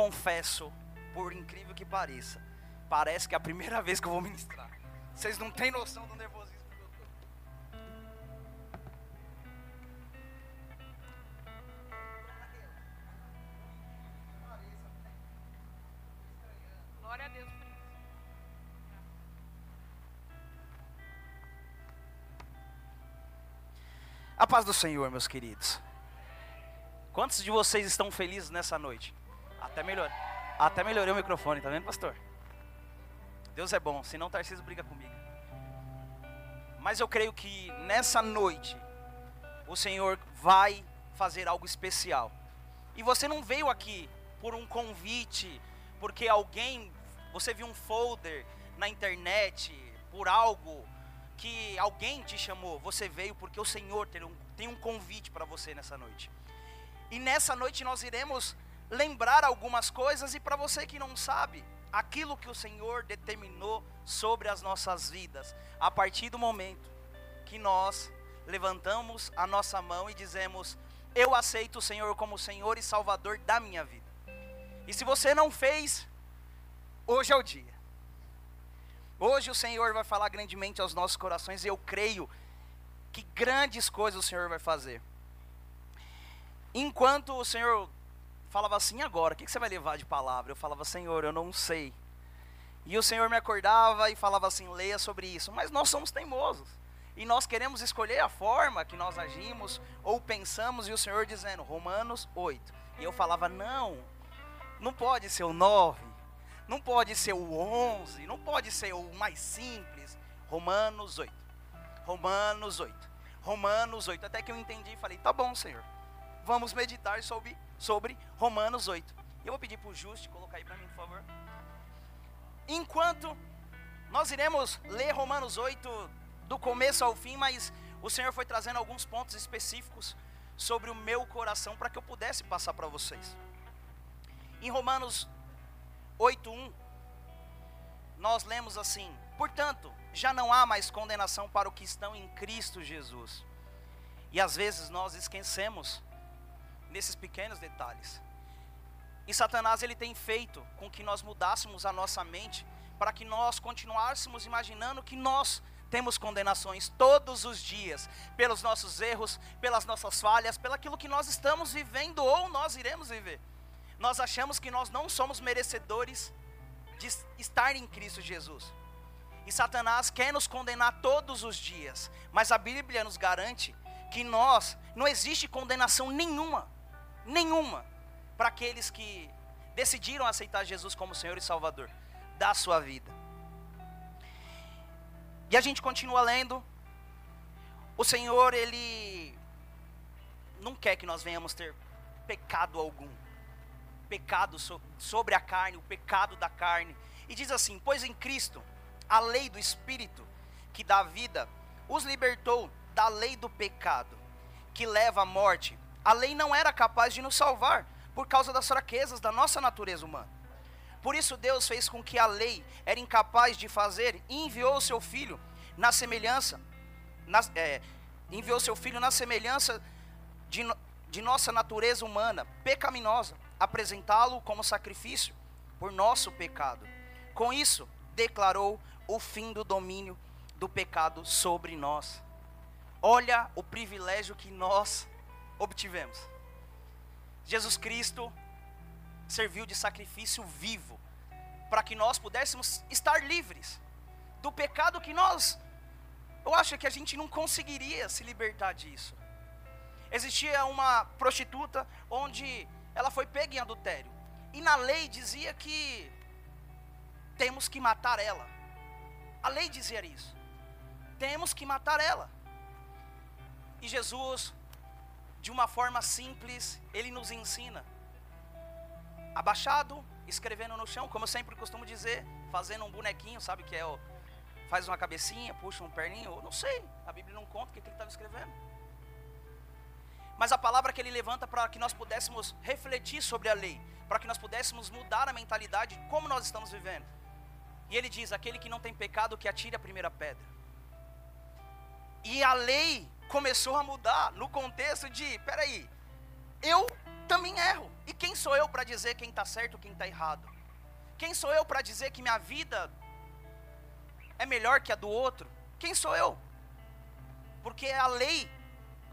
Confesso, por incrível que pareça, parece que é a primeira vez que eu vou ministrar. Vocês não têm noção do nervosismo que eu tô. Glória a Deus por isso. A paz do Senhor, meus queridos. Quantos de vocês estão felizes nessa noite? Até melhor. Até melhorei o microfone, tá vendo, pastor? Deus é bom, senão o Tarcísio briga comigo. Mas eu creio que nessa noite o Senhor vai fazer algo especial. E você não veio aqui por um convite, porque alguém, você viu um folder na internet, por algo que alguém te chamou. Você veio porque o Senhor tem um, tem um convite para você nessa noite. E nessa noite nós iremos lembrar algumas coisas, e para você que não sabe, aquilo que o Senhor determinou sobre as nossas vidas, a partir do momento que nós levantamos a nossa mão e dizemos: Eu aceito o Senhor como Senhor e Salvador da minha vida. E se você não fez, hoje é o dia. Hoje o Senhor vai falar grandemente aos nossos corações e eu creio que grandes coisas o Senhor vai fazer. Enquanto o Senhor falava assim, agora, o que você vai levar de palavra? Eu falava, Senhor, eu não sei. E o Senhor me acordava e falava assim, leia sobre isso. Mas nós somos teimosos. E nós queremos escolher a forma que nós agimos ou pensamos, e o Senhor dizendo, Romanos 8. E eu falava, não, não pode ser o 9, não pode ser o 11, não pode ser o mais simples. Romanos 8. Romanos 8. Romanos 8. Até que eu entendi e falei, tá bom, Senhor. Vamos meditar sobre, sobre Romanos 8. Eu vou pedir para o Juste colocar aí para mim, por favor. Enquanto nós iremos ler Romanos 8 do começo ao fim, mas o Senhor foi trazendo alguns pontos específicos sobre o meu coração para que eu pudesse passar para vocês. Em Romanos 8:1 nós lemos assim: "Portanto, já não há mais condenação para os que estão em Cristo Jesus". E às vezes nós esquecemos nesses pequenos detalhes. E Satanás ele tem feito com que nós mudássemos a nossa mente para que nós continuássemos imaginando que nós temos condenações todos os dias pelos nossos erros, pelas nossas falhas, pelaquilo que nós estamos vivendo ou nós iremos viver. Nós achamos que nós não somos merecedores de estar em Cristo Jesus. E Satanás quer nos condenar todos os dias, mas a Bíblia nos garante que nós não existe condenação nenhuma, nenhuma para aqueles que decidiram aceitar Jesus como Senhor e Salvador da sua vida. E a gente continua lendo. O Senhor, Ele não quer que nós venhamos ter pecado algum. Pecado so, sobre a carne, o pecado da carne. E diz assim: Pois em Cristo, a lei do Espírito, que dá vida, os libertou da lei do pecado, que leva à morte. A lei não era capaz de nos salvar, por causa das fraquezas da nossa natureza humana. Por isso Deus fez com que a lei era incapaz de fazer e enviou o seu filho na semelhança, na, é, enviou seu filho na semelhança de, de nossa natureza humana, pecaminosa, apresentá-lo como sacrifício por nosso pecado. Com isso, declarou o fim do domínio do pecado sobre nós. Olha o privilégio que nós obtivemos. Jesus Cristo serviu de sacrifício vivo para que nós pudéssemos estar livres do pecado que nós eu acho que a gente não conseguiria se libertar disso. Existia uma prostituta onde ela foi pega em adultério. E na lei dizia que temos que matar ela. A lei dizia isso. Temos que matar ela. E Jesus, de uma forma simples, ele nos ensina. Abaixado, escrevendo no chão, como eu sempre costumo dizer, fazendo um bonequinho, sabe que é o faz uma cabecinha, puxa um perninho, não sei, a Bíblia não conta o que, ele estava escrevendo. Mas a palavra que ele levanta para que nós pudéssemos refletir sobre a lei, para que nós pudéssemos mudar a mentalidade de como nós estamos vivendo. E ele diz: aquele que não tem pecado, que atire a primeira pedra. E a lei começou a mudar no contexto de: peraí, eu também erro, E quem sou eu para dizer quem está certo quem está errado? Quem sou eu para dizer que minha vida é melhor que a do outro? Quem sou eu? Porque a lei,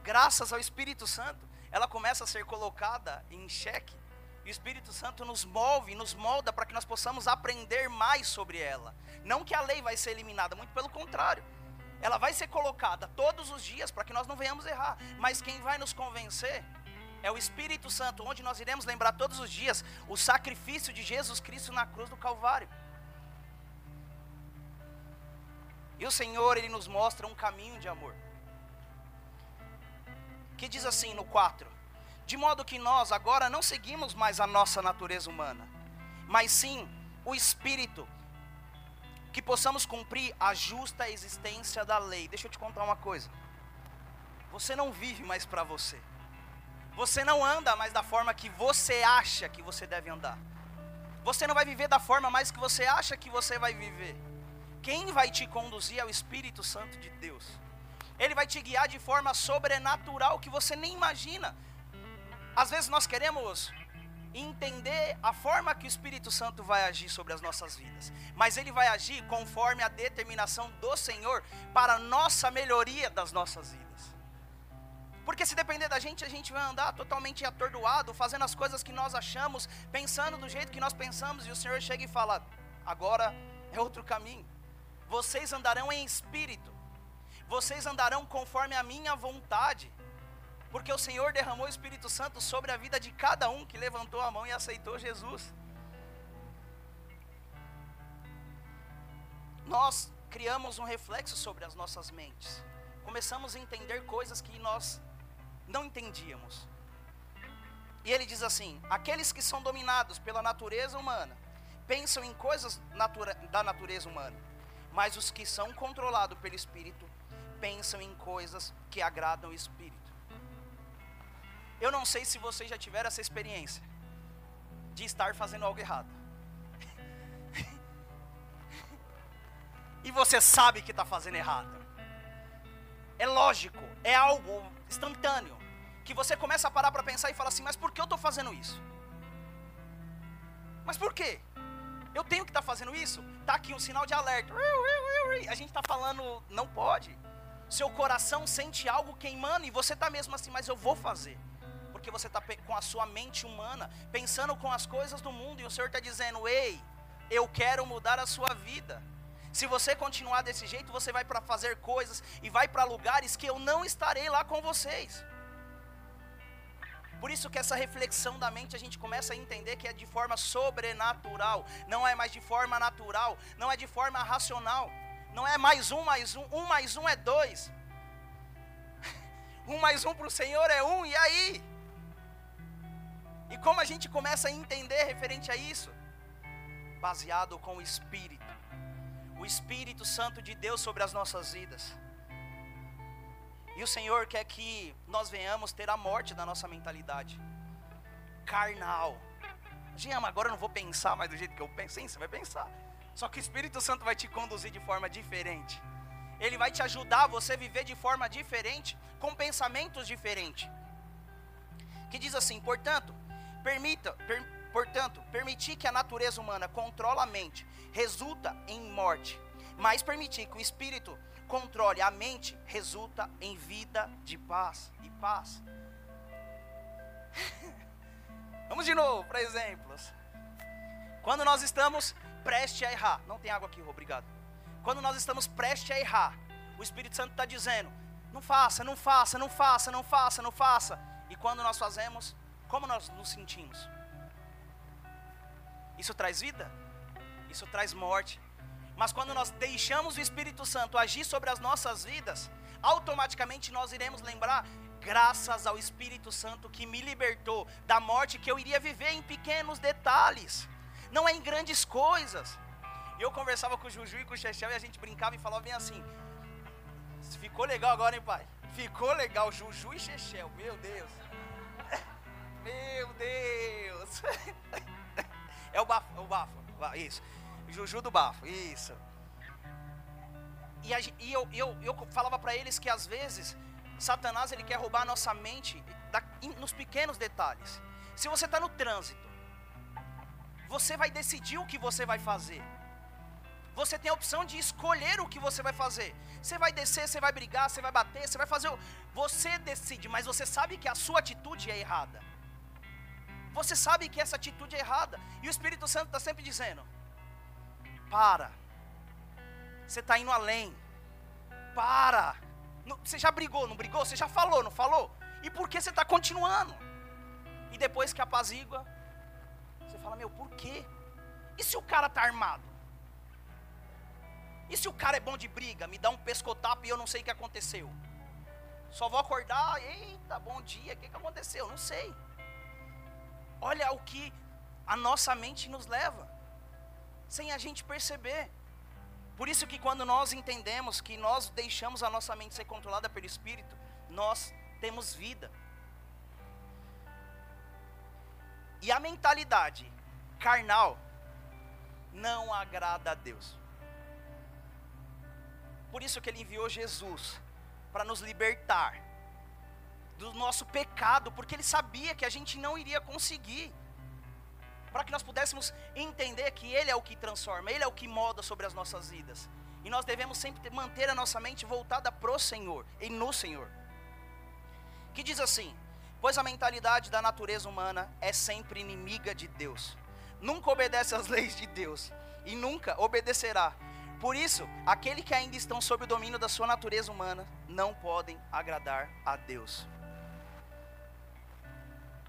graças ao Espírito Santo, ela começa a ser colocada em xeque. E o Espírito Santo nos move, nos molda para que nós possamos aprender mais sobre ela. Não que a lei vai ser eliminada, muito pelo contrário. Ela vai ser colocada todos os dias para que nós não venhamos errar. Mas quem vai nos convencer é o Espírito Santo, onde nós iremos lembrar todos os dias o sacrifício de Jesus Cristo na cruz do Calvário. E o Senhor, Ele nos mostra um caminho de amor. Que diz assim no 4: De modo que nós agora não seguimos mais a nossa natureza humana, mas sim o Espírito, que possamos cumprir a justa existência da lei. Deixa eu te contar uma coisa. Você não vive mais para você. Você não anda mais da forma que você acha que você deve andar. Você não vai viver da forma mais que você acha que você vai viver. Quem vai te conduzir é o Espírito Santo de Deus. Ele vai te guiar de forma sobrenatural que você nem imagina. Às vezes nós queremos entender a forma que o Espírito Santo vai agir sobre as nossas vidas, mas ele vai agir conforme a determinação do Senhor para a nossa melhoria das nossas vidas. Porque se depender da gente, a gente vai andar totalmente atordoado, fazendo as coisas que nós achamos, pensando do jeito que nós pensamos, e o Senhor chega e fala: agora é outro caminho. Vocês andarão em espírito, vocês andarão conforme a minha vontade, porque o Senhor derramou o Espírito Santo sobre a vida de cada um que levantou a mão e aceitou Jesus. Nós criamos um reflexo sobre as nossas mentes, começamos a entender coisas que nós não entendíamos. E ele diz assim: aqueles que são dominados pela natureza humana pensam em coisas natura, da natureza humana, mas os que são controlados pelo Espírito pensam em coisas que agradam o Espírito. Eu não sei se vocês já tiveram essa experiência de estar fazendo algo errado. e você sabe que está fazendo errado. É lógico, é algo instantâneo que você começa a parar para pensar e fala assim: mas por que eu estou fazendo isso? Mas por quê? Eu tenho que estar tá fazendo isso? Está aqui um sinal de alerta. A gente está falando, não pode. Seu coração sente algo queimando e você está mesmo assim, mas eu vou fazer. Porque você está com a sua mente humana, pensando com as coisas do mundo, e o Senhor está dizendo: Ei, eu quero mudar a sua vida. Se você continuar desse jeito, você vai para fazer coisas e vai para lugares que eu não estarei lá com vocês. Por isso que essa reflexão da mente a gente começa a entender que é de forma sobrenatural, não é mais de forma natural, não é de forma racional, não é mais um mais um, um mais um é dois. Um mais um para o Senhor é um, e aí? E como a gente começa a entender referente a isso? Baseado com o Espírito, o Espírito Santo de Deus sobre as nossas vidas. E o Senhor quer que nós venhamos ter a morte da nossa mentalidade carnal. Giama, agora eu não vou pensar mais do jeito que eu penso. Sim, você vai pensar. Só que o Espírito Santo vai te conduzir de forma diferente. Ele vai te ajudar a você viver de forma diferente, com pensamentos diferentes. Que diz assim: portanto, permita, per, portanto, permitir que a natureza humana controla a mente resulta em morte, mas permitir que o espírito controle a mente resulta em vida de paz e paz. Vamos de novo para exemplos. Quando nós estamos prestes a errar, não tem água aqui, obrigado. Quando nós estamos prestes a errar, o Espírito Santo está dizendo: não faça, não faça, não faça, não faça, não faça. E quando nós fazemos, como nós nos sentimos? Isso traz vida? Isso traz morte. Mas quando nós deixamos o Espírito Santo agir sobre as nossas vidas, automaticamente nós iremos lembrar, graças ao Espírito Santo que me libertou da morte que eu iria viver em pequenos detalhes, não é em grandes coisas. Eu conversava com o Juju e com o Chechel e a gente brincava e falava bem assim: ficou legal agora, hein, pai? Ficou legal, Juju e Chechel, meu Deus. Meu Deus. É o bafo, é o bafo, isso. Juju do bafo, isso. E, a, e eu, eu, eu falava para eles que às vezes Satanás ele quer roubar a nossa mente da, in, nos pequenos detalhes. Se você está no trânsito, você vai decidir o que você vai fazer. Você tem a opção de escolher o que você vai fazer. Você vai descer, você vai brigar, você vai bater, você vai fazer. O... Você decide, mas você sabe que a sua atitude é errada. Você sabe que essa atitude é errada. E o Espírito Santo está sempre dizendo: para. Você está indo além. Para. Você já brigou, não brigou? Você já falou, não falou? E por que você está continuando? E depois que apazigua, você fala: Meu, por quê? E se o cara está armado? E se o cara é bom de briga, me dá um pescotapo e eu não sei o que aconteceu? Só vou acordar, eita, bom dia, o que, que aconteceu? Não sei. Olha o que a nossa mente nos leva, sem a gente perceber. Por isso que quando nós entendemos que nós deixamos a nossa mente ser controlada pelo Espírito, nós temos vida. E a mentalidade carnal não agrada a Deus. Por isso que ele enviou Jesus para nos libertar do nosso pecado, porque ele sabia que a gente não iria conseguir. Para que nós pudéssemos entender que ele é o que transforma, ele é o que molda sobre as nossas vidas. E nós devemos sempre manter a nossa mente voltada pro Senhor e no Senhor. Que diz assim: Pois a mentalidade da natureza humana é sempre inimiga de Deus. Nunca obedece às leis de Deus e nunca obedecerá. Por isso, aqueles que ainda estão sob o domínio da sua natureza humana não podem agradar a Deus.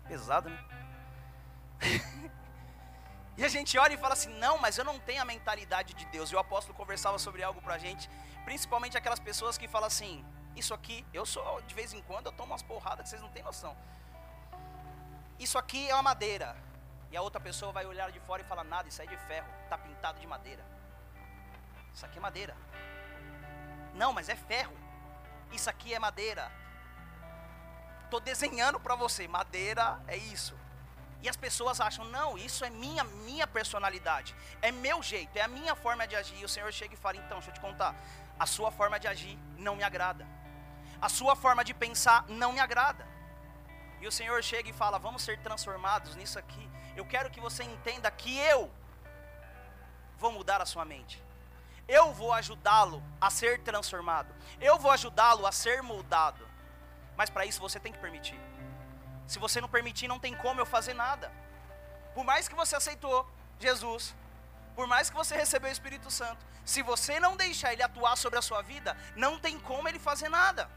Pesado, né? e a gente olha e fala assim: não, mas eu não tenho a mentalidade de Deus. E o apóstolo conversava sobre algo pra gente, principalmente aquelas pessoas que falam assim: isso aqui, eu sou, de vez em quando, eu tomo umas porradas que vocês não têm noção. Isso aqui é uma madeira. E a outra pessoa vai olhar de fora e falar: nada, isso aí é de ferro, está pintado de madeira. Isso aqui é madeira. Não, mas é ferro. Isso aqui é madeira. Estou desenhando para você, madeira é isso. E as pessoas acham, não, isso é minha, minha personalidade, é meu jeito, é a minha forma de agir. E o Senhor chega e fala, então, deixa eu te contar, a sua forma de agir não me agrada a sua forma de pensar não me agrada. E o Senhor chega e fala: Vamos ser transformados nisso aqui. Eu quero que você entenda que eu vou mudar a sua mente. Eu vou ajudá-lo a ser transformado. Eu vou ajudá-lo a ser moldado. Mas para isso você tem que permitir. Se você não permitir, não tem como eu fazer nada. Por mais que você aceitou Jesus, por mais que você recebeu o Espírito Santo, se você não deixar ele atuar sobre a sua vida, não tem como ele fazer nada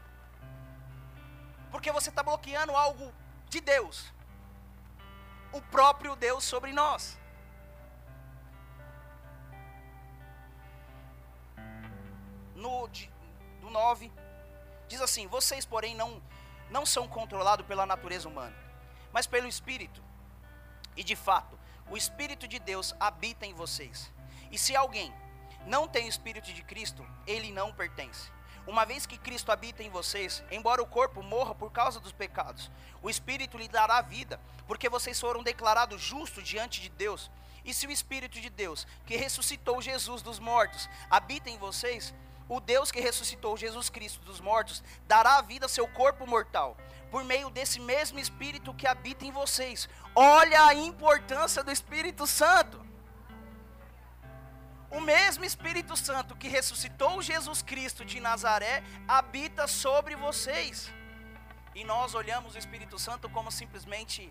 porque você está bloqueando algo de Deus, o próprio Deus sobre nós. No, do 9, diz assim: Vocês, porém, não, não são controlados pela natureza humana, mas pelo Espírito. E de fato, o Espírito de Deus habita em vocês. E se alguém não tem o Espírito de Cristo, ele não pertence. Uma vez que Cristo habita em vocês, embora o corpo morra por causa dos pecados, o Espírito lhe dará vida, porque vocês foram declarados justos diante de Deus. E se o Espírito de Deus, que ressuscitou Jesus dos mortos, habita em vocês, o Deus que ressuscitou Jesus Cristo dos mortos dará vida ao seu corpo mortal, por meio desse mesmo Espírito que habita em vocês. Olha a importância do Espírito Santo. O mesmo Espírito Santo que ressuscitou Jesus Cristo de Nazaré habita sobre vocês. E nós olhamos o Espírito Santo como simplesmente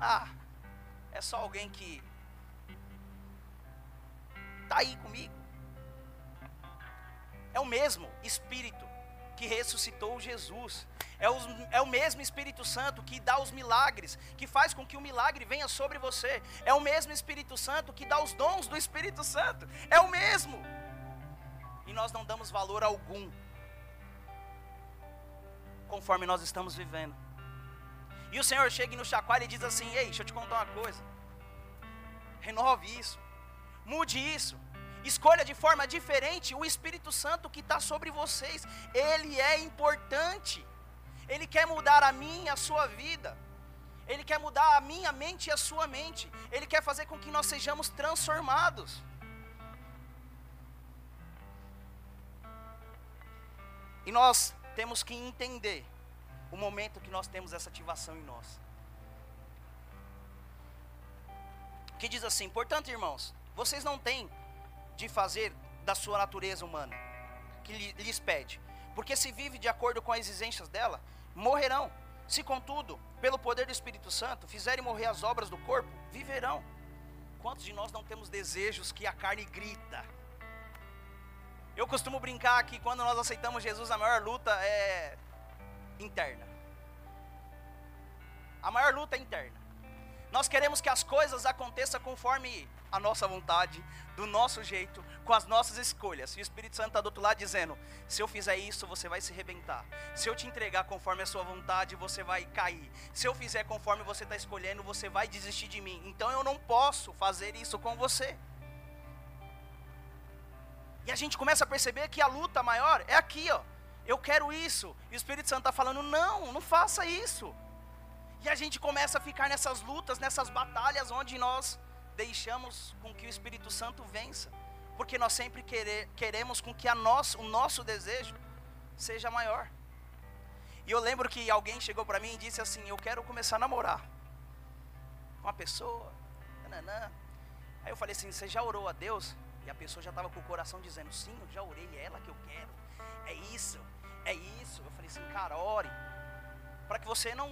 ah, é só alguém que está aí comigo. É o mesmo Espírito que ressuscitou Jesus. É o, é o mesmo Espírito Santo que dá os milagres, que faz com que o milagre venha sobre você. É o mesmo Espírito Santo que dá os dons do Espírito Santo. É o mesmo. E nós não damos valor algum, conforme nós estamos vivendo. E o Senhor chega nos chacoalha e diz assim: Ei, deixa eu te contar uma coisa. Renove isso, mude isso. Escolha de forma diferente o Espírito Santo que está sobre vocês. Ele é importante. Ele quer mudar a minha e a sua vida. Ele quer mudar a minha mente e a sua mente. Ele quer fazer com que nós sejamos transformados. E nós temos que entender o momento que nós temos essa ativação em nós. que diz assim: Portanto, irmãos, vocês não têm de fazer da sua natureza humana, que lhes pede, porque se vive de acordo com as exigências dela, morrerão. Se, contudo, pelo poder do Espírito Santo, fizerem morrer as obras do corpo, viverão. Quantos de nós não temos desejos que a carne grita? Eu costumo brincar que quando nós aceitamos Jesus, a maior luta é interna. A maior luta é interna. Nós queremos que as coisas aconteçam conforme a nossa vontade, do nosso jeito, com as nossas escolhas. E o Espírito Santo está do outro lado dizendo: se eu fizer isso, você vai se rebentar. Se eu te entregar conforme a sua vontade, você vai cair. Se eu fizer conforme você está escolhendo, você vai desistir de mim. Então eu não posso fazer isso com você. E a gente começa a perceber que a luta maior é aqui, ó. Eu quero isso. E o Espírito Santo está falando: não, não faça isso. E a gente começa a ficar nessas lutas, nessas batalhas onde nós deixamos com que o Espírito Santo vença. Porque nós sempre querer, queremos com que a nosso, o nosso desejo seja maior. E eu lembro que alguém chegou para mim e disse assim: Eu quero começar a namorar. Uma pessoa. Nananã. Aí eu falei assim: Você já orou a Deus? E a pessoa já estava com o coração dizendo: Sim, eu já orei, é ela que eu quero. É isso, é isso. Eu falei assim: Cara, ore. Para que você não.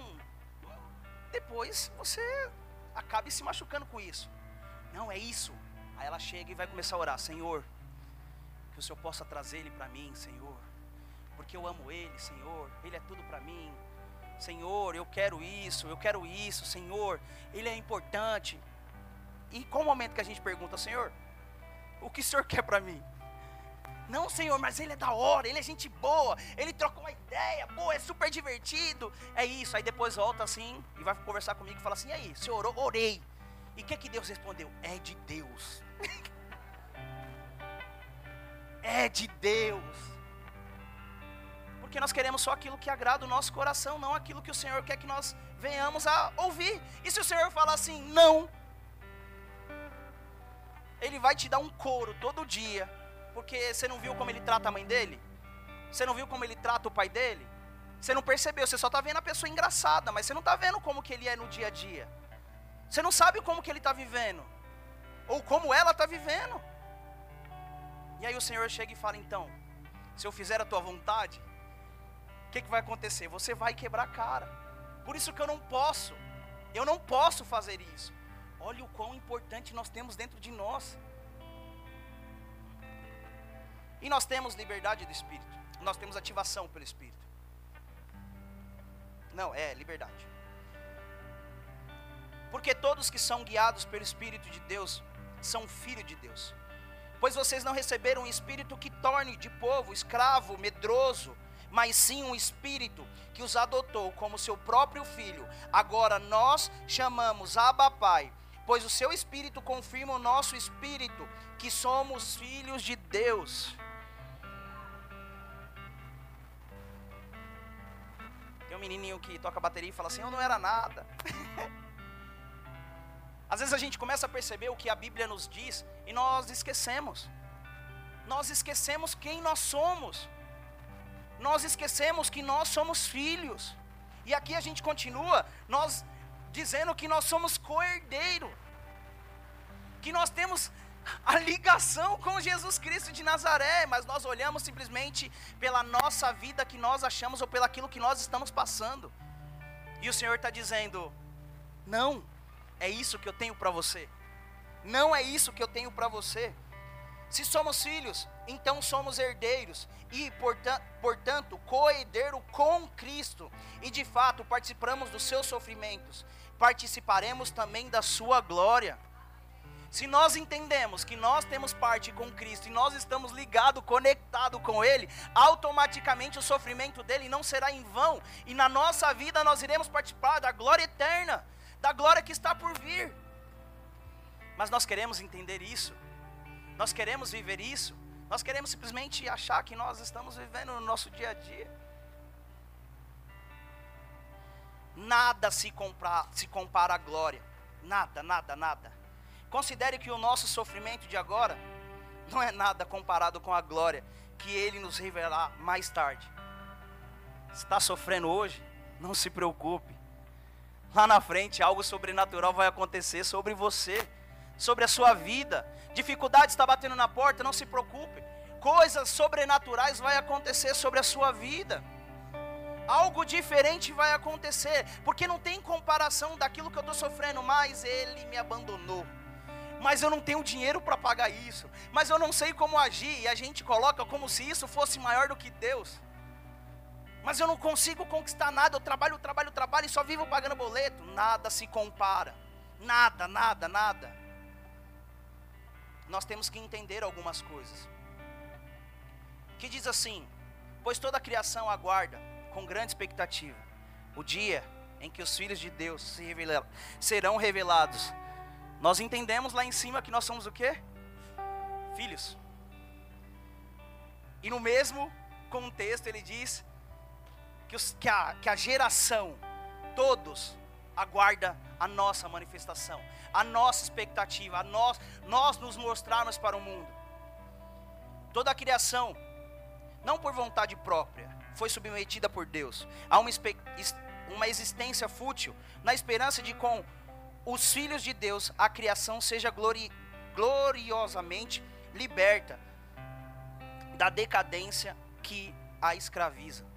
Depois você acabe se machucando com isso. Não, é isso. Aí ela chega e vai começar a orar: Senhor, que o Senhor possa trazer ele para mim, Senhor. Porque eu amo ele, Senhor. Ele é tudo para mim. Senhor, eu quero isso, eu quero isso, Senhor. Ele é importante. E qual o momento que a gente pergunta, Senhor, o que o Senhor quer para mim? Não, Senhor, mas ele é da hora, ele é gente boa, ele troca uma ideia, pô, é super divertido. É isso. Aí depois volta assim e vai conversar comigo e fala assim: e aí, Senhor? Orei. E o que, que Deus respondeu? É de Deus. é de Deus. Porque nós queremos só aquilo que agrada o nosso coração, não aquilo que o Senhor quer que nós venhamos a ouvir. E se o Senhor falar assim, não, Ele vai te dar um couro todo dia, porque você não viu como ele trata a mãe dele? Você não viu como ele trata o pai dele? Você não percebeu, você só está vendo a pessoa engraçada, mas você não está vendo como que ele é no dia a dia. Você não sabe como que ele está vivendo. Ou como ela está vivendo. E aí o Senhor chega e fala, então, se eu fizer a tua vontade, o que, que vai acontecer? Você vai quebrar a cara. Por isso que eu não posso. Eu não posso fazer isso. Olha o quão importante nós temos dentro de nós. E nós temos liberdade do Espírito. Nós temos ativação pelo Espírito. Não, é liberdade. Porque todos que são guiados pelo Espírito de Deus são filhos de Deus. Pois vocês não receberam um espírito que torne de povo escravo, medroso, mas sim um espírito que os adotou como seu próprio filho. Agora nós chamamos Abba Pai, pois o seu espírito confirma o nosso espírito que somos filhos de Deus. Tem um menininho que toca bateria e fala assim: Eu não era nada. Às vezes a gente começa a perceber o que a Bíblia nos diz e nós esquecemos. Nós esquecemos quem nós somos. Nós esquecemos que nós somos filhos. E aqui a gente continua, nós dizendo que nós somos co-herdeiro. Que nós temos a ligação com Jesus Cristo de Nazaré, mas nós olhamos simplesmente pela nossa vida que nós achamos ou pelo aquilo que nós estamos passando. E o Senhor está dizendo: não, é isso que eu tenho para você. Não é isso que eu tenho para você. Se somos filhos, então somos herdeiros e, portanto, co-herdeiro com Cristo. E de fato participamos dos seus sofrimentos, participaremos também da sua glória. Se nós entendemos que nós temos parte com Cristo e nós estamos ligados, conectados com Ele, automaticamente o sofrimento dele não será em vão, e na nossa vida nós iremos participar da glória eterna da glória que está por vir. Mas nós queremos entender isso, nós queremos viver isso, nós queremos simplesmente achar que nós estamos vivendo no nosso dia a dia. Nada se compara, se compara à glória, nada, nada, nada. Considere que o nosso sofrimento de agora não é nada comparado com a glória que Ele nos revelar mais tarde. Está sofrendo hoje, não se preocupe lá na frente algo sobrenatural vai acontecer sobre você. sobre a sua vida. Dificuldade está batendo na porta, não se preocupe. Coisas sobrenaturais vai acontecer sobre a sua vida. Algo diferente vai acontecer, porque não tem comparação daquilo que eu estou sofrendo, mas ele me abandonou mas eu não tenho dinheiro para pagar isso, mas eu não sei como agir, e a gente coloca como se isso fosse maior do que Deus. Mas eu não consigo conquistar nada, eu trabalho, trabalho, trabalho e só vivo pagando boleto. Nada se compara. Nada, nada, nada. Nós temos que entender algumas coisas. Que diz assim: Pois toda a criação aguarda com grande expectativa o dia em que os filhos de Deus se revelar, serão revelados nós entendemos lá em cima que nós somos o quê? Filhos. E no mesmo contexto ele diz que, os, que, a, que a geração, todos, aguarda a nossa manifestação, a nossa expectativa, a nós, nós nos mostrarmos para o mundo. Toda a criação, não por vontade própria, foi submetida por Deus a uma, uma existência fútil, na esperança de com os filhos de Deus, a criação seja glori gloriosamente liberta da decadência que a escraviza.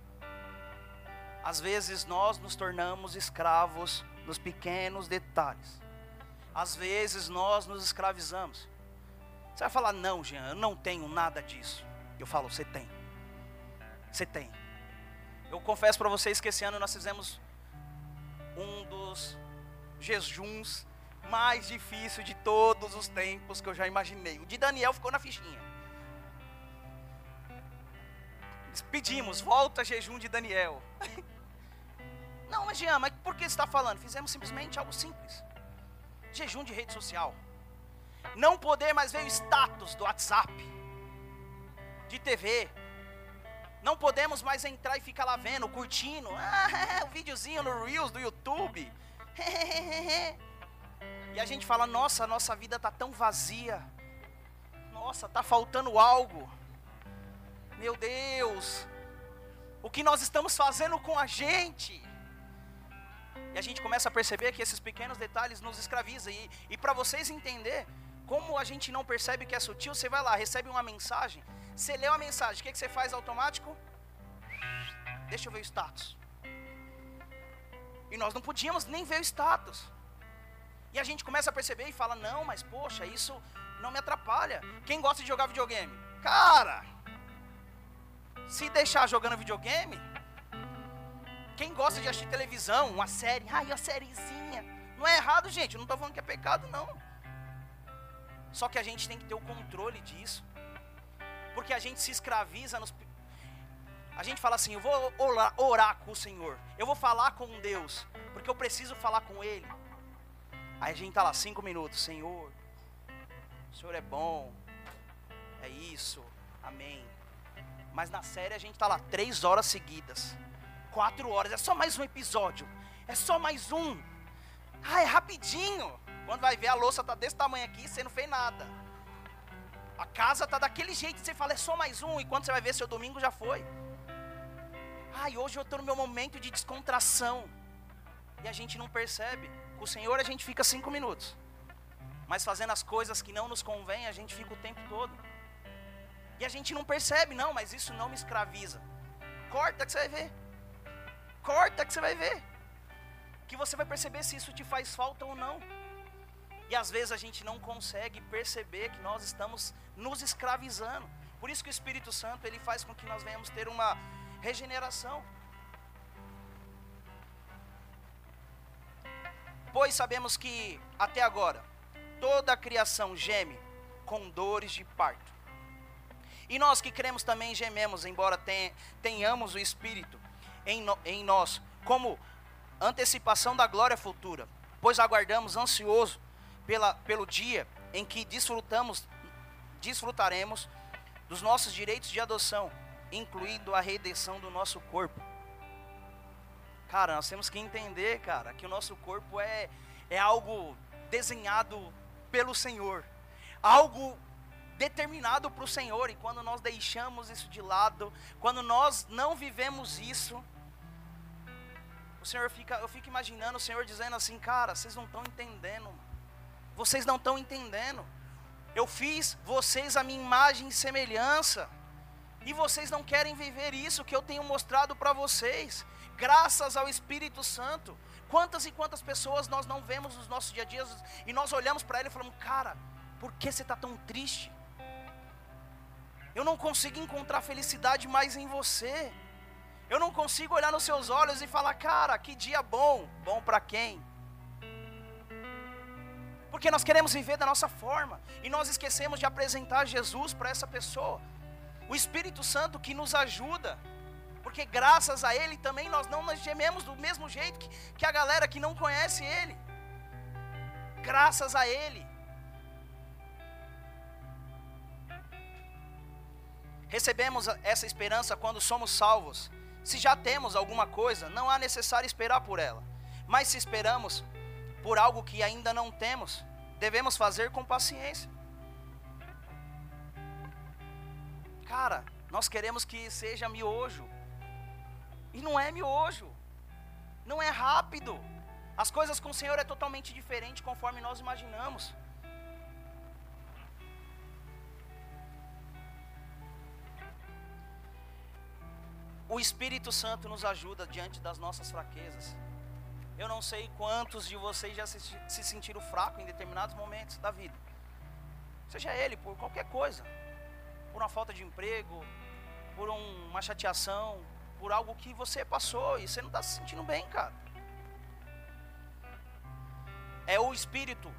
Às vezes nós nos tornamos escravos nos pequenos detalhes. Às vezes nós nos escravizamos. Você vai falar, não, Jean, eu não tenho nada disso. Eu falo, você tem. Você tem. Eu confesso para vocês que esse ano nós fizemos um dos jejuns mais difícil de todos os tempos que eu já imaginei. O de Daniel ficou na fichinha. Pedimos, volta jejum de Daniel. Não, mas Jean, mas por que você está falando? Fizemos simplesmente algo simples. Jejum de rede social. Não poder mais ver o status do WhatsApp, de TV. Não podemos mais entrar e ficar lá vendo, curtindo. Ah, o videozinho no Reels do YouTube e a gente fala: nossa, nossa vida está tão vazia. Nossa, está faltando algo. Meu Deus, o que nós estamos fazendo com a gente? E a gente começa a perceber que esses pequenos detalhes nos escravizam. E, e para vocês entender como a gente não percebe que é sutil, você vai lá, recebe uma mensagem, você lê uma mensagem, o que, que você faz automático? Deixa eu ver o status. E nós não podíamos nem ver o status. E a gente começa a perceber e fala: não, mas poxa, isso não me atrapalha. Quem gosta de jogar videogame? Cara, se deixar jogando videogame, quem gosta de assistir televisão, uma série, ai, a sériezinha. Não é errado, gente, não estou falando que é pecado, não. Só que a gente tem que ter o controle disso. Porque a gente se escraviza nos, a gente fala assim: eu vou orar, orar, com o Senhor, eu vou falar com Deus, porque eu preciso falar com Ele. Aí a gente está lá cinco minutos, Senhor, o Senhor é bom, é isso, amém. Mas na série a gente está lá três horas seguidas, quatro horas, é só mais um episódio, é só mais um. Ah, é rapidinho. Quando vai ver a louça está desse tamanho aqui, você não fez nada. A casa está daquele jeito, você fala, é só mais um, e quando você vai ver, seu domingo já foi. Ai, hoje eu estou no meu momento de descontração. E a gente não percebe. Com o Senhor a gente fica cinco minutos. Mas fazendo as coisas que não nos convém, a gente fica o tempo todo. E a gente não percebe, não, mas isso não me escraviza. Corta que você vai ver. Corta que você vai ver. Que você vai perceber se isso te faz falta ou não. E às vezes a gente não consegue perceber que nós estamos nos escravizando. Por isso que o Espírito Santo ele faz com que nós venhamos ter uma regeneração. Pois sabemos que até agora toda a criação geme com dores de parto. E nós que cremos também gememos, embora tenhamos o Espírito em, em nós, como antecipação da glória futura, pois aguardamos ansioso pela, pelo dia em que desfrutamos, desfrutaremos dos nossos direitos de adoção incluindo a redenção do nosso corpo. Cara, nós temos que entender, cara, que o nosso corpo é, é algo desenhado pelo Senhor, algo determinado para o Senhor, e quando nós deixamos isso de lado, quando nós não vivemos isso, o Senhor fica, eu fico imaginando o Senhor dizendo assim, cara, vocês não estão entendendo. Vocês não estão entendendo. Eu fiz vocês a minha imagem e semelhança. E vocês não querem viver isso que eu tenho mostrado para vocês. Graças ao Espírito Santo. Quantas e quantas pessoas nós não vemos nos nossos dia a dia e nós olhamos para ele e falamos: Cara, por que você está tão triste? Eu não consigo encontrar felicidade mais em você. Eu não consigo olhar nos seus olhos e falar: Cara, que dia bom. Bom para quem? Porque nós queremos viver da nossa forma e nós esquecemos de apresentar Jesus para essa pessoa. O Espírito Santo que nos ajuda, porque graças a Ele também nós não nos gememos do mesmo jeito que, que a galera que não conhece Ele. Graças a Ele. Recebemos essa esperança quando somos salvos. Se já temos alguma coisa, não há necessário esperar por ela. Mas se esperamos por algo que ainda não temos, devemos fazer com paciência. Cara, nós queremos que seja miojo. E não é miojo. Não é rápido. As coisas com o Senhor é totalmente diferente conforme nós imaginamos. O Espírito Santo nos ajuda diante das nossas fraquezas. Eu não sei quantos de vocês já se, se sentiram fracos em determinados momentos da vida. Seja ele por qualquer coisa, por uma falta de emprego, por um, uma chateação, por algo que você passou e você não está se sentindo bem, cara. É o Espírito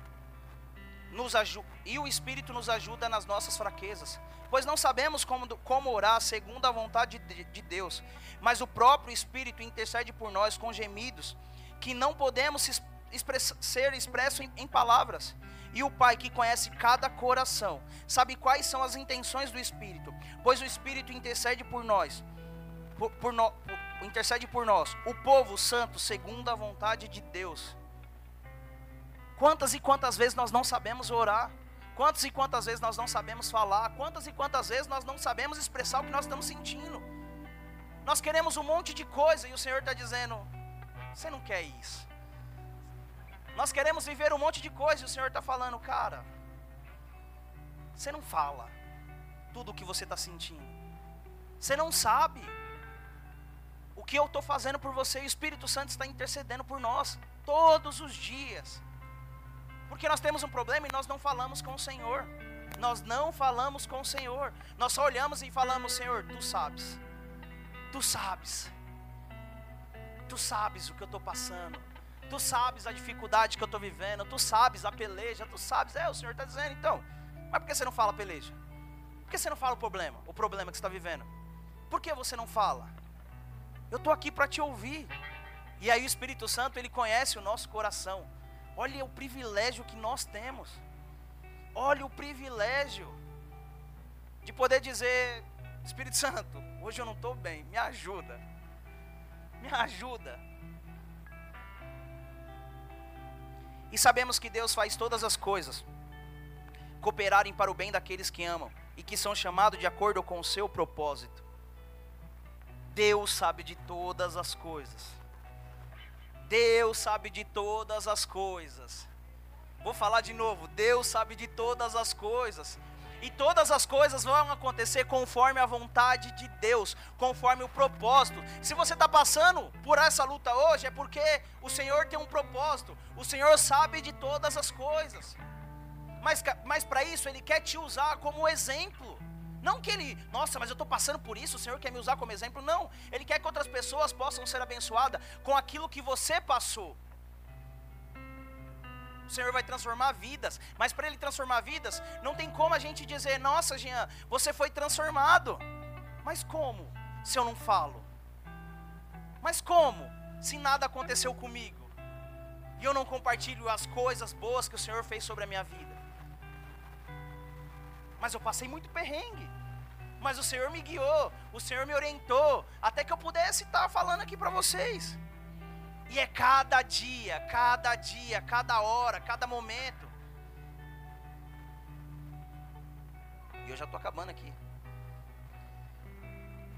nos ajuda e o Espírito nos ajuda nas nossas fraquezas, pois não sabemos como, como orar segundo a vontade de, de Deus, mas o próprio Espírito intercede por nós com gemidos que não podemos express, ser expresso em, em palavras. E o Pai que conhece cada coração, sabe quais são as intenções do Espírito, pois o Espírito intercede por nós, por, por no, intercede por nós, o povo santo, segundo a vontade de Deus. Quantas e quantas vezes nós não sabemos orar? Quantas e quantas vezes nós não sabemos falar? Quantas e quantas vezes nós não sabemos expressar o que nós estamos sentindo? Nós queremos um monte de coisa e o Senhor está dizendo: você não quer isso. Nós queremos viver um monte de coisa e o Senhor está falando, cara. Você não fala tudo o que você está sentindo. Você não sabe o que eu estou fazendo por você. E o Espírito Santo está intercedendo por nós todos os dias. Porque nós temos um problema e nós não falamos com o Senhor. Nós não falamos com o Senhor. Nós só olhamos e falamos, Senhor, tu sabes. Tu sabes. Tu sabes o que eu estou passando. Tu sabes a dificuldade que eu estou vivendo. Tu sabes a peleja. Tu sabes. É, o Senhor está dizendo então. Mas por que você não fala peleja? Por que você não fala o problema? O problema que você está vivendo? Por que você não fala? Eu estou aqui para te ouvir. E aí o Espírito Santo, ele conhece o nosso coração. Olha o privilégio que nós temos. Olha o privilégio de poder dizer: Espírito Santo, hoje eu não estou bem, me ajuda me ajuda. E sabemos que Deus faz todas as coisas cooperarem para o bem daqueles que amam e que são chamados de acordo com o seu propósito. Deus sabe de todas as coisas. Deus sabe de todas as coisas. Vou falar de novo. Deus sabe de todas as coisas. E todas as coisas vão acontecer conforme a vontade de Deus, conforme o propósito. Se você está passando por essa luta hoje, é porque o Senhor tem um propósito. O Senhor sabe de todas as coisas. Mas, mas para isso, Ele quer te usar como exemplo. Não que Ele, nossa, mas eu estou passando por isso, o Senhor quer me usar como exemplo. Não. Ele quer que outras pessoas possam ser abençoadas com aquilo que você passou o Senhor vai transformar vidas. Mas para Ele transformar vidas, não tem como a gente dizer, nossa, Jean, você foi transformado. Mas como? Se eu não falo? Mas como? Se nada aconteceu comigo. E eu não compartilho as coisas boas que o Senhor fez sobre a minha vida. Mas eu passei muito perrengue. Mas o Senhor me guiou, o Senhor me orientou, até que eu pudesse estar falando aqui para vocês. E é cada dia, cada dia, cada hora, cada momento. E eu já estou acabando aqui.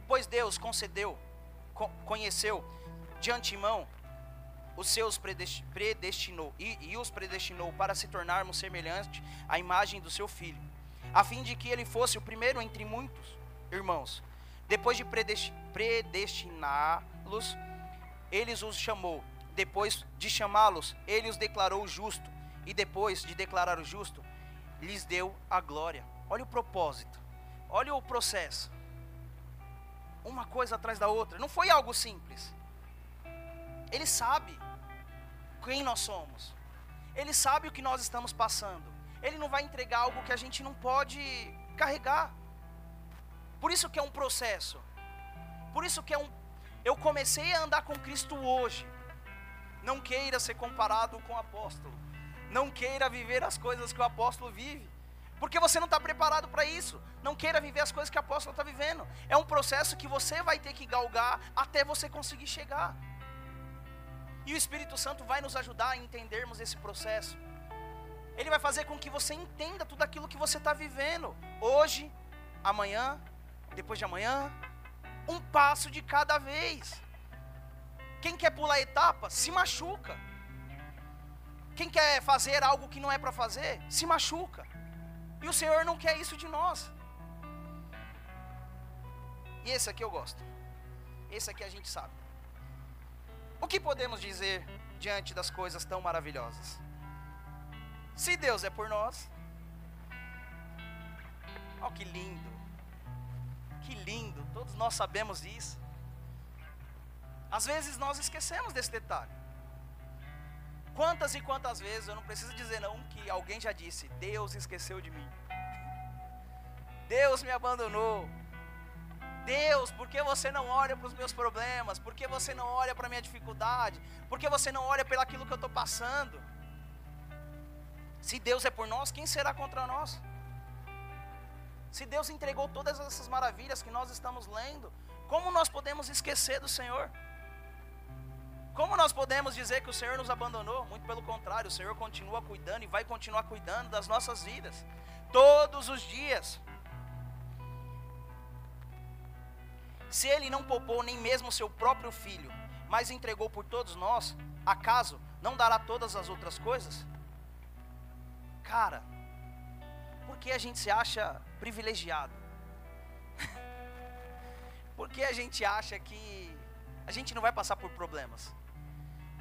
Pois Deus concedeu, conheceu de antemão os seus predestinou e, e os predestinou para se tornarmos semelhantes à imagem do seu filho, a fim de que ele fosse o primeiro entre muitos irmãos. Depois de predestiná-los, ele os chamou. Depois de chamá-los, ele os declarou justo. E depois de declarar o justo, lhes deu a glória. Olha o propósito. Olha o processo. Uma coisa atrás da outra. Não foi algo simples. Ele sabe quem nós somos. Ele sabe o que nós estamos passando. Ele não vai entregar algo que a gente não pode carregar. Por isso que é um processo. Por isso que é um eu comecei a andar com Cristo hoje. Não queira ser comparado com o apóstolo. Não queira viver as coisas que o apóstolo vive. Porque você não está preparado para isso. Não queira viver as coisas que o apóstolo está vivendo. É um processo que você vai ter que galgar até você conseguir chegar. E o Espírito Santo vai nos ajudar a entendermos esse processo. Ele vai fazer com que você entenda tudo aquilo que você está vivendo. Hoje, amanhã, depois de amanhã, um passo de cada vez. Quem quer pular etapa, se machuca. Quem quer fazer algo que não é para fazer, se machuca. E o Senhor não quer isso de nós. E esse aqui eu gosto. Esse aqui a gente sabe. O que podemos dizer diante das coisas tão maravilhosas? Se Deus é por nós, olha que lindo, que lindo, todos nós sabemos disso. Às vezes nós esquecemos desse detalhe. Quantas e quantas vezes, eu não preciso dizer não, que alguém já disse: Deus esqueceu de mim. Deus me abandonou. Deus, por que você não olha para os meus problemas? Por que você não olha para a minha dificuldade? Por que você não olha pelo aquilo que eu estou passando? Se Deus é por nós, quem será contra nós? Se Deus entregou todas essas maravilhas que nós estamos lendo, como nós podemos esquecer do Senhor? Como nós podemos dizer que o Senhor nos abandonou? Muito pelo contrário, o Senhor continua cuidando e vai continuar cuidando das nossas vidas, todos os dias. Se ele não poupou nem mesmo seu próprio filho, mas entregou por todos nós, acaso não dará todas as outras coisas? Cara, por que a gente se acha privilegiado? por que a gente acha que a gente não vai passar por problemas?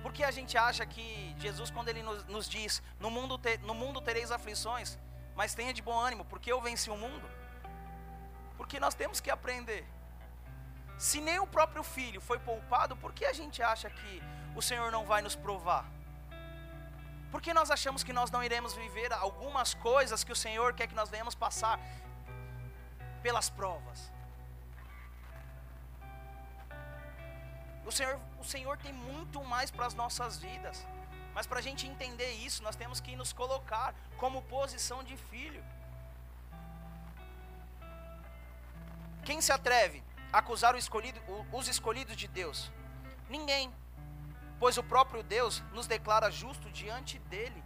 Por que a gente acha que Jesus, quando ele nos, nos diz: no mundo, ter, no mundo tereis aflições, mas tenha de bom ânimo, porque eu venci o mundo? Porque nós temos que aprender se nem o próprio filho foi poupado, por que a gente acha que o Senhor não vai nos provar? Por que nós achamos que nós não iremos viver algumas coisas que o Senhor quer que nós venhamos passar pelas provas? O Senhor, o Senhor tem muito mais para as nossas vidas. Mas para a gente entender isso, nós temos que nos colocar como posição de filho. Quem se atreve acusar escolhido, os escolhidos de Deus? Ninguém, pois o próprio Deus nos declara justo diante dele.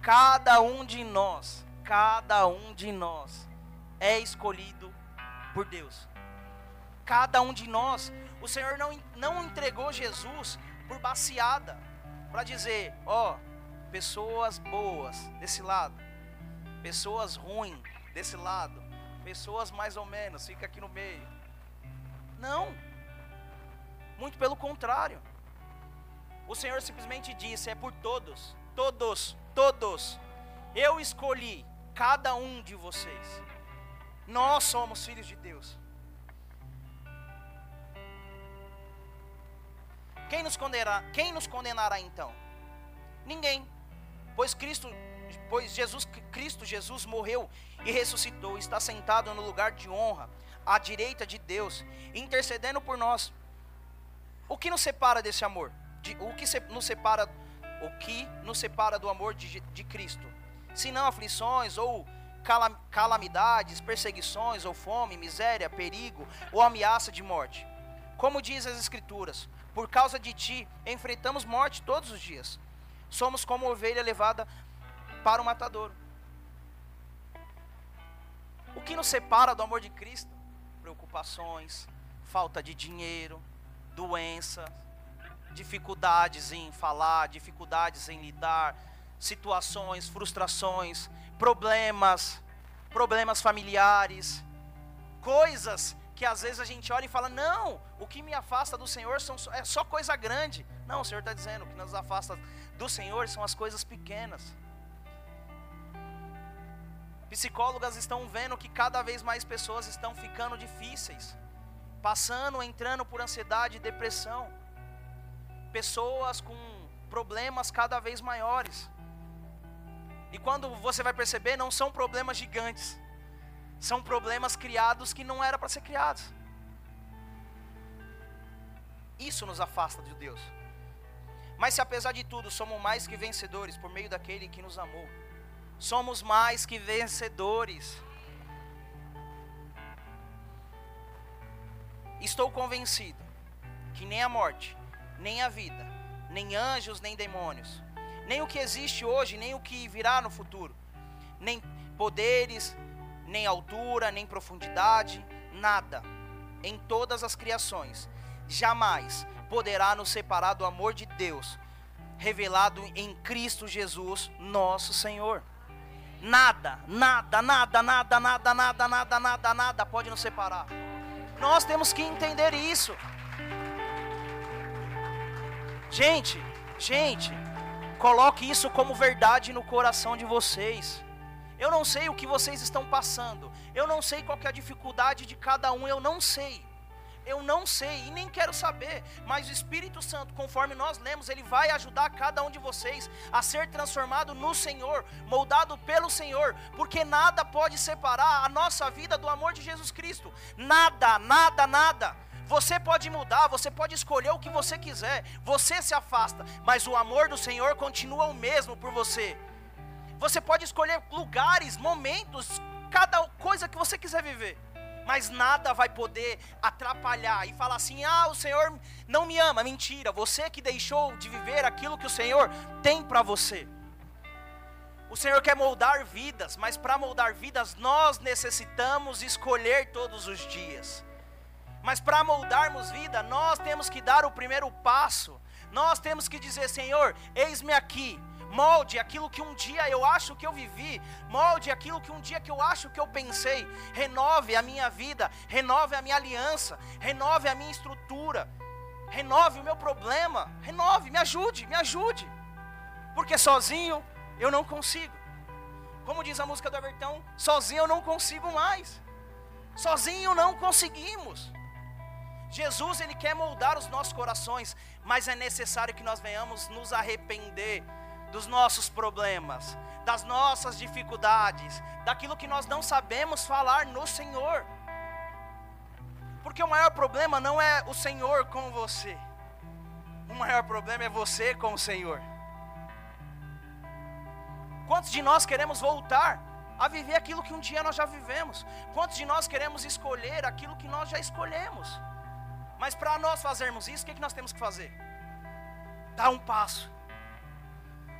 Cada um de nós, cada um de nós é escolhido por Deus. Cada um de nós, o Senhor não, não entregou Jesus por baseada, para dizer, ó, pessoas boas desse lado, pessoas ruins desse lado, pessoas mais ou menos, fica aqui no meio. Não. Muito pelo contrário. O Senhor simplesmente disse: é por todos, todos, todos. Eu escolhi cada um de vocês. Nós somos filhos de Deus. Quem nos condenará, quem nos condenará então? Ninguém. Pois Cristo, pois Jesus Cristo Jesus morreu e ressuscitou, está sentado no lugar de honra à direita de Deus, intercedendo por nós. O que nos separa desse amor? De, o que nos separa o que nos separa do amor de, de Cristo? Se não aflições ou calamidades, perseguições ou fome, miséria, perigo ou ameaça de morte. Como diz as escrituras, por causa de ti enfrentamos morte todos os dias. Somos como ovelha levada para o matadouro. O que nos separa do amor de Cristo? preocupações, falta de dinheiro, doença, dificuldades em falar, dificuldades em lidar, situações, frustrações, problemas, problemas familiares, coisas que às vezes a gente olha e fala: não, o que me afasta do Senhor são, é só coisa grande. Não, o Senhor está dizendo: o que nos afasta do Senhor são as coisas pequenas. Psicólogas estão vendo que cada vez mais pessoas estão ficando difíceis, passando, entrando por ansiedade e depressão. Pessoas com problemas cada vez maiores. E quando você vai perceber, não são problemas gigantes, são problemas criados que não era para ser criados. Isso nos afasta de Deus. Mas se apesar de tudo somos mais que vencedores por meio daquele que nos amou, somos mais que vencedores. Estou convencido que nem a morte, nem a vida, nem anjos, nem demônios, nem o que existe hoje, nem o que virá no futuro, nem poderes, nem altura, nem profundidade, nada em todas as criações jamais poderá nos separar do amor de Deus revelado em Cristo Jesus, nosso Senhor. Nada, nada, nada, nada, nada, nada, nada, nada, nada pode nos separar. Nós temos que entender isso. Gente, gente, coloque isso como verdade no coração de vocês. Eu não sei o que vocês estão passando. Eu não sei qual é a dificuldade de cada um, eu não sei. Eu não sei e nem quero saber, mas o Espírito Santo, conforme nós lemos, ele vai ajudar cada um de vocês a ser transformado no Senhor, moldado pelo Senhor, porque nada pode separar a nossa vida do amor de Jesus Cristo. Nada, nada, nada. Você pode mudar, você pode escolher o que você quiser, você se afasta, mas o amor do Senhor continua o mesmo por você. Você pode escolher lugares, momentos, cada coisa que você quiser viver mas nada vai poder atrapalhar e falar assim: ah, o Senhor não me ama. Mentira, você que deixou de viver aquilo que o Senhor tem para você. O Senhor quer moldar vidas, mas para moldar vidas nós necessitamos escolher todos os dias. Mas para moldarmos vida, nós temos que dar o primeiro passo. Nós temos que dizer: Senhor, eis-me aqui. Molde aquilo que um dia eu acho que eu vivi, molde aquilo que um dia que eu acho que eu pensei, renove a minha vida, renove a minha aliança, renove a minha estrutura, renove o meu problema, renove, me ajude, me ajude, porque sozinho eu não consigo. Como diz a música do Evertão, sozinho eu não consigo mais. Sozinho não conseguimos. Jesus ele quer moldar os nossos corações, mas é necessário que nós venhamos nos arrepender dos nossos problemas, das nossas dificuldades, daquilo que nós não sabemos falar no Senhor. Porque o maior problema não é o Senhor com você, o maior problema é você com o Senhor. Quantos de nós queremos voltar a viver aquilo que um dia nós já vivemos? Quantos de nós queremos escolher aquilo que nós já escolhemos? Mas para nós fazermos isso, o que, que nós temos que fazer? Dar um passo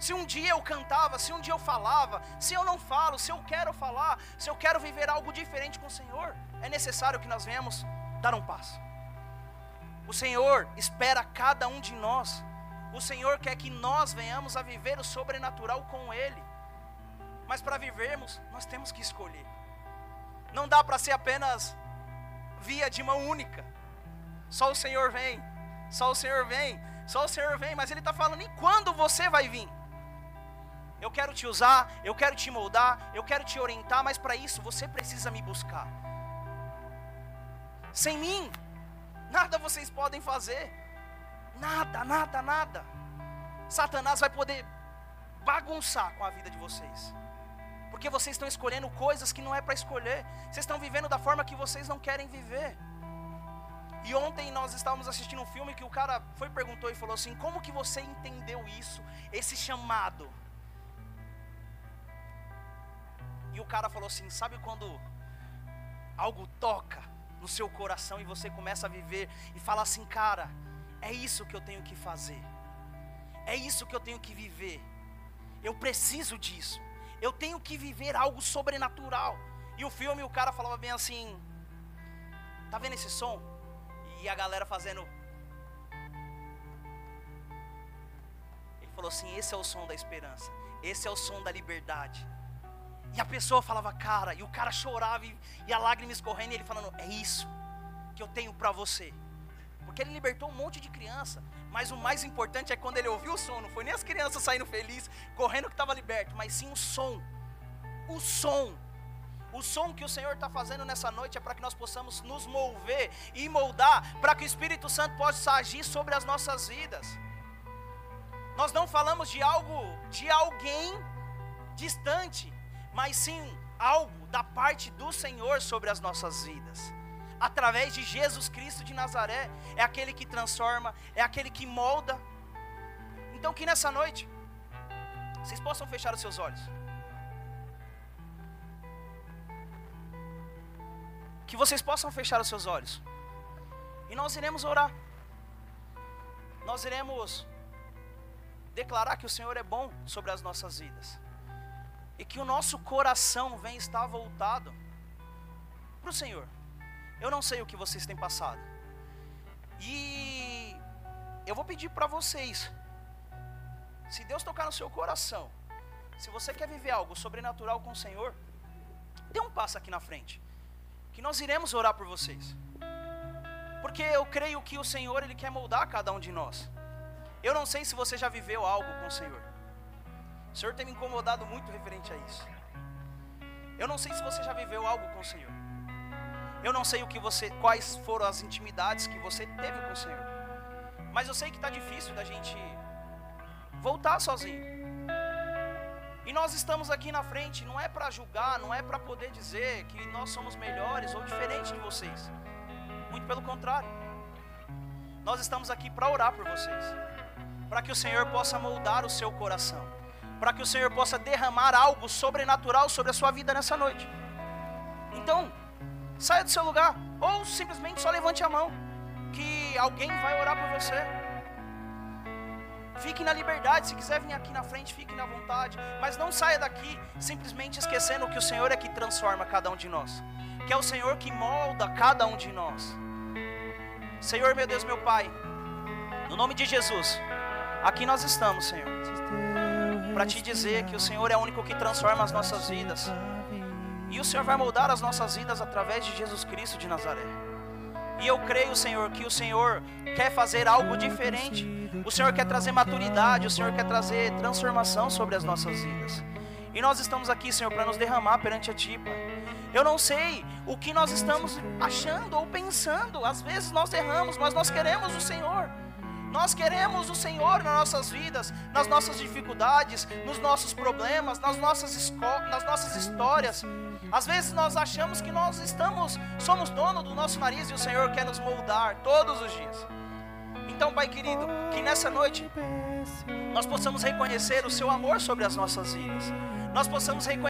se um dia eu cantava, se um dia eu falava, se eu não falo, se eu quero falar, se eu quero viver algo diferente com o Senhor, é necessário que nós venhamos dar um passo. O Senhor espera cada um de nós. O Senhor quer que nós venhamos a viver o sobrenatural com Ele. Mas para vivermos, nós temos que escolher. Não dá para ser apenas via de mão única. Só o Senhor vem, só o Senhor vem, só o Senhor vem. Mas Ele está falando, em quando você vai vir? eu quero te usar, eu quero te moldar, eu quero te orientar, mas para isso você precisa me buscar. Sem mim, nada vocês podem fazer. Nada, nada, nada. Satanás vai poder bagunçar com a vida de vocês. Porque vocês estão escolhendo coisas que não é para escolher. Vocês estão vivendo da forma que vocês não querem viver. E ontem nós estávamos assistindo um filme que o cara foi perguntou e falou assim: "Como que você entendeu isso? Esse chamado?" E o cara falou assim: sabe quando algo toca no seu coração e você começa a viver e fala assim, cara, é isso que eu tenho que fazer, é isso que eu tenho que viver, eu preciso disso, eu tenho que viver algo sobrenatural. E o filme, o cara falava bem assim: tá vendo esse som? E a galera fazendo. falou assim: esse é o som da esperança, esse é o som da liberdade. E a pessoa falava, cara, e o cara chorava e, e a lágrima escorrendo, e ele falando: é isso que eu tenho para você. Porque ele libertou um monte de criança. Mas o mais importante é quando ele ouviu o som. Não foi nem as crianças saindo felizes, correndo que estava liberto, mas sim o som. O som. O som que o Senhor está fazendo nessa noite é para que nós possamos nos mover e moldar, para que o Espírito Santo possa agir sobre as nossas vidas. Nós não falamos de algo, de alguém distante, mas sim algo da parte do Senhor sobre as nossas vidas através de Jesus Cristo de Nazaré, é aquele que transforma, é aquele que molda. Então, que nessa noite, vocês possam fechar os seus olhos. Que vocês possam fechar os seus olhos. E nós iremos orar. Nós iremos declarar que o Senhor é bom sobre as nossas vidas. E que o nosso coração vem estar voltado para o Senhor. Eu não sei o que vocês têm passado. E eu vou pedir para vocês, se Deus tocar no seu coração, se você quer viver algo sobrenatural com o Senhor, dê um passo aqui na frente, que nós iremos orar por vocês. Porque eu creio que o Senhor ele quer moldar cada um de nós. Eu não sei se você já viveu algo com o Senhor. O Senhor tem me incomodado muito referente a isso. Eu não sei se você já viveu algo com o Senhor. Eu não sei o que você, quais foram as intimidades que você teve com o Senhor. Mas eu sei que está difícil da gente voltar sozinho. E nós estamos aqui na frente, não é para julgar, não é para poder dizer que nós somos melhores ou diferentes de vocês. Muito pelo contrário. Nós estamos aqui para orar por vocês. Para que o Senhor possa moldar o seu coração. Para que o Senhor possa derramar algo sobrenatural sobre a sua vida nessa noite. Então, Saia do seu lugar. Ou simplesmente só levante a mão. Que alguém vai orar por você. Fique na liberdade. Se quiser vir aqui na frente, fique na vontade. Mas não saia daqui simplesmente esquecendo que o Senhor é que transforma cada um de nós. Que é o Senhor que molda cada um de nós. Senhor, meu Deus, meu Pai. No nome de Jesus. Aqui nós estamos, Senhor. Para te dizer que o Senhor é o único que transforma as nossas vidas. E o Senhor vai moldar as nossas vidas através de Jesus Cristo de Nazaré. E eu creio, Senhor, que o Senhor quer fazer algo diferente. O Senhor quer trazer maturidade, o Senhor quer trazer transformação sobre as nossas vidas. E nós estamos aqui, Senhor, para nos derramar perante a Ti, Pai. Eu não sei o que nós estamos achando ou pensando. Às vezes nós erramos, mas nós queremos o Senhor. Nós queremos o Senhor nas nossas vidas, nas nossas dificuldades, nos nossos problemas, nas nossas, nas nossas histórias. Às vezes nós achamos que nós estamos, somos dono do nosso nariz e o Senhor quer nos moldar todos os dias. Então, Pai querido, que nessa noite nós possamos reconhecer o Seu amor sobre as nossas vidas. Nós possamos reconhecer